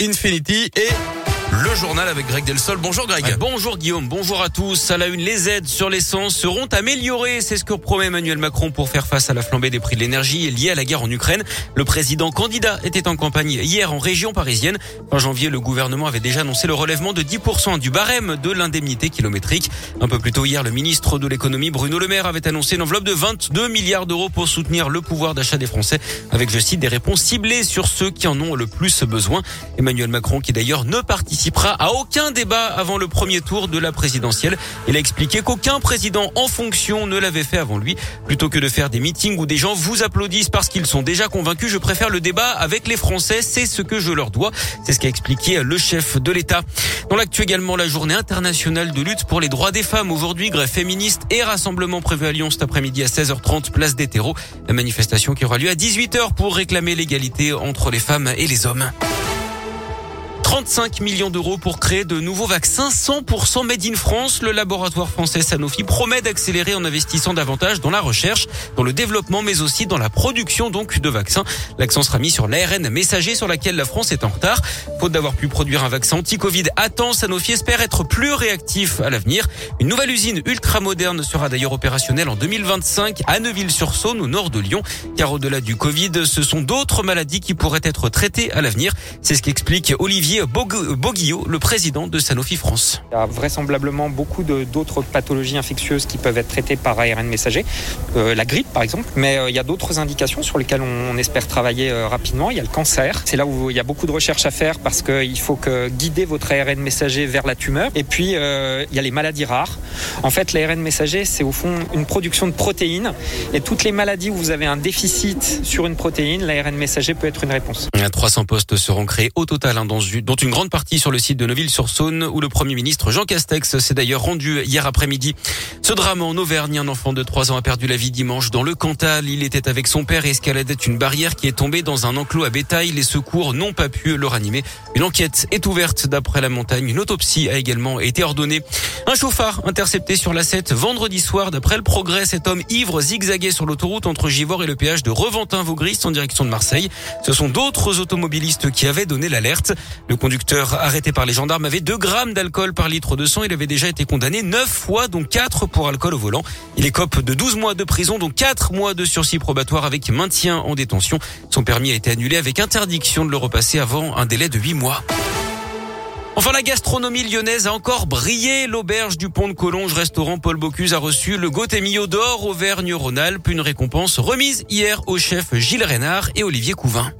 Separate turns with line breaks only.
Infinity et le journal avec Greg Delsol. Bonjour Greg.
Bonjour Guillaume, bonjour à tous. À la une, les aides sur l'essence seront améliorées. C'est ce que promet Emmanuel Macron pour faire face à la flambée des prix de l'énergie liée à la guerre en Ukraine. Le président candidat était en campagne hier en région parisienne. En janvier, le gouvernement avait déjà annoncé le relèvement de 10% du barème de l'indemnité kilométrique. Un peu plus tôt hier, le ministre de l'économie Bruno Le Maire avait annoncé une enveloppe de 22 milliards d'euros pour soutenir le pouvoir d'achat des Français avec, je cite, des réponses ciblées sur ceux qui en ont le plus besoin. Emmanuel Macron qui d'ailleurs ne participe participera à aucun débat avant le premier tour de la présidentielle. Il a expliqué qu'aucun président en fonction ne l'avait fait avant lui. Plutôt que de faire des meetings où des gens vous applaudissent parce qu'ils sont déjà convaincus, je préfère le débat avec les Français. C'est ce que je leur dois. C'est ce qu'a expliqué le chef de l'État. Dans l'actu également, la journée internationale de lutte pour les droits des femmes. Aujourd'hui, grève féministe et rassemblement prévu à Lyon cet après-midi à 16h30, place des terreaux. La manifestation qui aura lieu à 18h pour réclamer l'égalité entre les femmes et les hommes. 35 millions d'euros pour créer de nouveaux vaccins 100% made in France. Le laboratoire français Sanofi promet d'accélérer en investissant davantage dans la recherche, dans le développement, mais aussi dans la production donc de vaccins. L'accent sera mis sur l'ARN messager sur laquelle la France est en retard. Faute d'avoir pu produire un vaccin anti-Covid à temps, Sanofi espère être plus réactif à l'avenir. Une nouvelle usine ultra moderne sera d'ailleurs opérationnelle en 2025 à Neuville-sur-Saône au nord de Lyon. Car au-delà du Covid, ce sont d'autres maladies qui pourraient être traitées à l'avenir. C'est ce qu'explique Olivier Boguillot, le président de Sanofi France.
Il y a vraisemblablement beaucoup d'autres pathologies infectieuses qui peuvent être traitées par ARN messager, euh, la grippe par exemple, mais euh, il y a d'autres indications sur lesquelles on, espère travailler euh, rapidement. Il y a le cancer, c'est là où il y a beaucoup de recherches à faire parce qu'il faut que guider votre ARN messager vers la tumeur. Et puis il y a les maladies rares. En fait, l'ARN messager, c'est au fond une production de protéines et toutes les maladies où vous avez un déficit sur une protéine, l'ARN messager peut être une réponse.
300 postes seront créés au total hein, dans, dont une grande partie sur le site de Neuville-sur-Saône, où le Premier ministre Jean Castex s'est d'ailleurs rendu hier après-midi. Ce drame en Auvergne, un enfant de 3 ans a perdu la vie dimanche dans le Cantal. Il était avec son père et escaladait une barrière qui est tombée dans un enclos à bétail. Les secours n'ont pas pu le ranimer. Une enquête est ouverte d'après la montagne. Une autopsie a également été ordonnée. Un chauffard intercepté sur la 7 vendredi soir. D'après le progrès, cet homme ivre zigzaguait sur l'autoroute entre Givors et le péage de Reventin-Vaugris en direction de Marseille. Ce sont d'autres automobilistes qui avaient donné l'alerte. Le conducteur arrêté par les gendarmes avait 2 grammes d'alcool par litre de sang. Il avait déjà été condamné 9 fois, dont 4 pour alcool au volant. Il écope de 12 mois de prison, dont 4 mois de sursis probatoire avec maintien en détention. Son permis a été annulé avec interdiction de le repasser avant un délai de 8 mois. Enfin, la gastronomie lyonnaise a encore brillé. L'auberge du Pont de Collonges, restaurant Paul Bocuse, a reçu le Gotemio d'or Auvergne-Rhône-Alpes, une récompense remise hier aux chefs Gilles Reynard et Olivier Couvin.